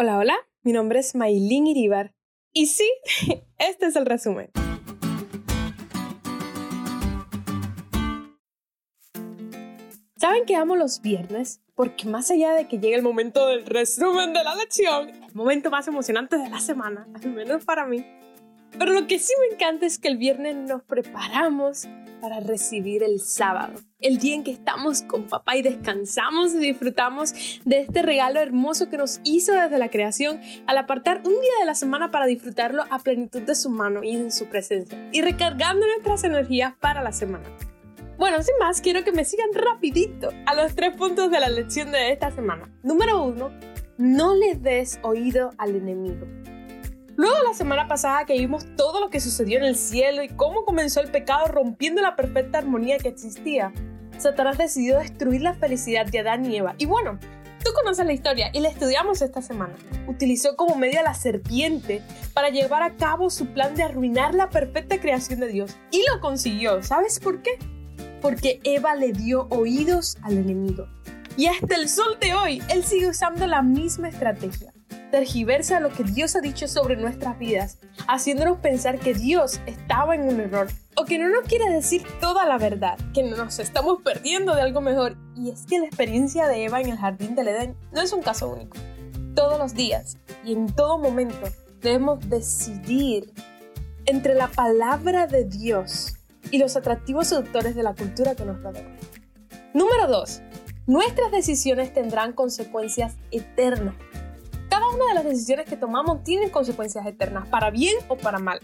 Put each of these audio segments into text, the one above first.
Hola, hola, mi nombre es Maylin Iribar y sí, este es el resumen. ¿Saben que amo los viernes? Porque más allá de que llegue el momento del resumen de la lección, el momento más emocionante de la semana, al menos para mí, pero lo que sí me encanta es que el viernes nos preparamos para recibir el sábado, el día en que estamos con papá y descansamos y disfrutamos de este regalo hermoso que nos hizo desde la creación al apartar un día de la semana para disfrutarlo a plenitud de su mano y en su presencia y recargando nuestras energías para la semana. Bueno, sin más, quiero que me sigan rapidito a los tres puntos de la lección de esta semana. Número uno, no le des oído al enemigo. Luego la semana pasada que vimos todo lo que sucedió en el cielo y cómo comenzó el pecado rompiendo la perfecta armonía que existía, Satanás decidió destruir la felicidad de Adán y Eva. Y bueno, tú conoces la historia y la estudiamos esta semana. Utilizó como medio a la serpiente para llevar a cabo su plan de arruinar la perfecta creación de Dios. Y lo consiguió. ¿Sabes por qué? Porque Eva le dio oídos al enemigo. Y hasta el sol de hoy, él sigue usando la misma estrategia tergiversa lo que Dios ha dicho sobre nuestras vidas, haciéndonos pensar que Dios estaba en un error o que no nos quiere decir toda la verdad, que nos estamos perdiendo de algo mejor. Y es que la experiencia de Eva en el jardín del Edén no es un caso único. Todos los días y en todo momento debemos decidir entre la palabra de Dios y los atractivos seductores de la cultura que nos rodea. Número 2. Nuestras decisiones tendrán consecuencias eternas una de las decisiones que tomamos tiene consecuencias eternas, para bien o para mal.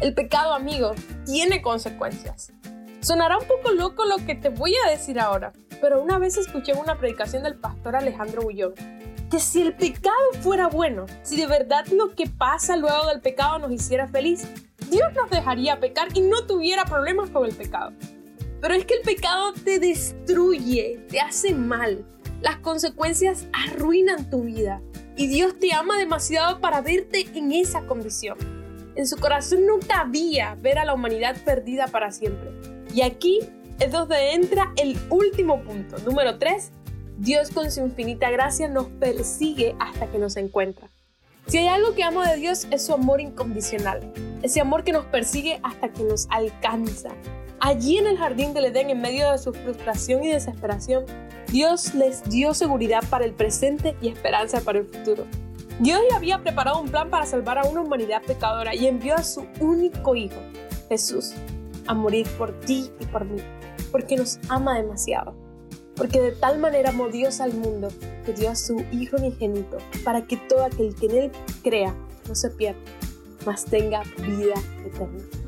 El pecado, amigo, tiene consecuencias. Sonará un poco loco lo que te voy a decir ahora, pero una vez escuché una predicación del pastor Alejandro Bullón que si el pecado fuera bueno, si de verdad lo que pasa luego del pecado nos hiciera feliz, Dios nos dejaría pecar y no tuviera problemas con el pecado. Pero es que el pecado te destruye, te hace mal. Las consecuencias arruinan tu vida y Dios te ama demasiado para verte en esa condición. En su corazón no cabía ver a la humanidad perdida para siempre. Y aquí es donde entra el último punto, número 3. Dios con su infinita gracia nos persigue hasta que nos encuentra. Si hay algo que amo de Dios es su amor incondicional, ese amor que nos persigue hasta que nos alcanza. Allí en el jardín del Edén, en medio de su frustración y desesperación, Dios les dio seguridad para el presente y esperanza para el futuro. Dios ya había preparado un plan para salvar a una humanidad pecadora y envió a su único Hijo, Jesús, a morir por ti y por mí, porque nos ama demasiado. Porque de tal manera amó Dios al mundo que dio a su Hijo unigénito, para que todo aquel que en Él crea no se pierda, mas tenga vida eterna.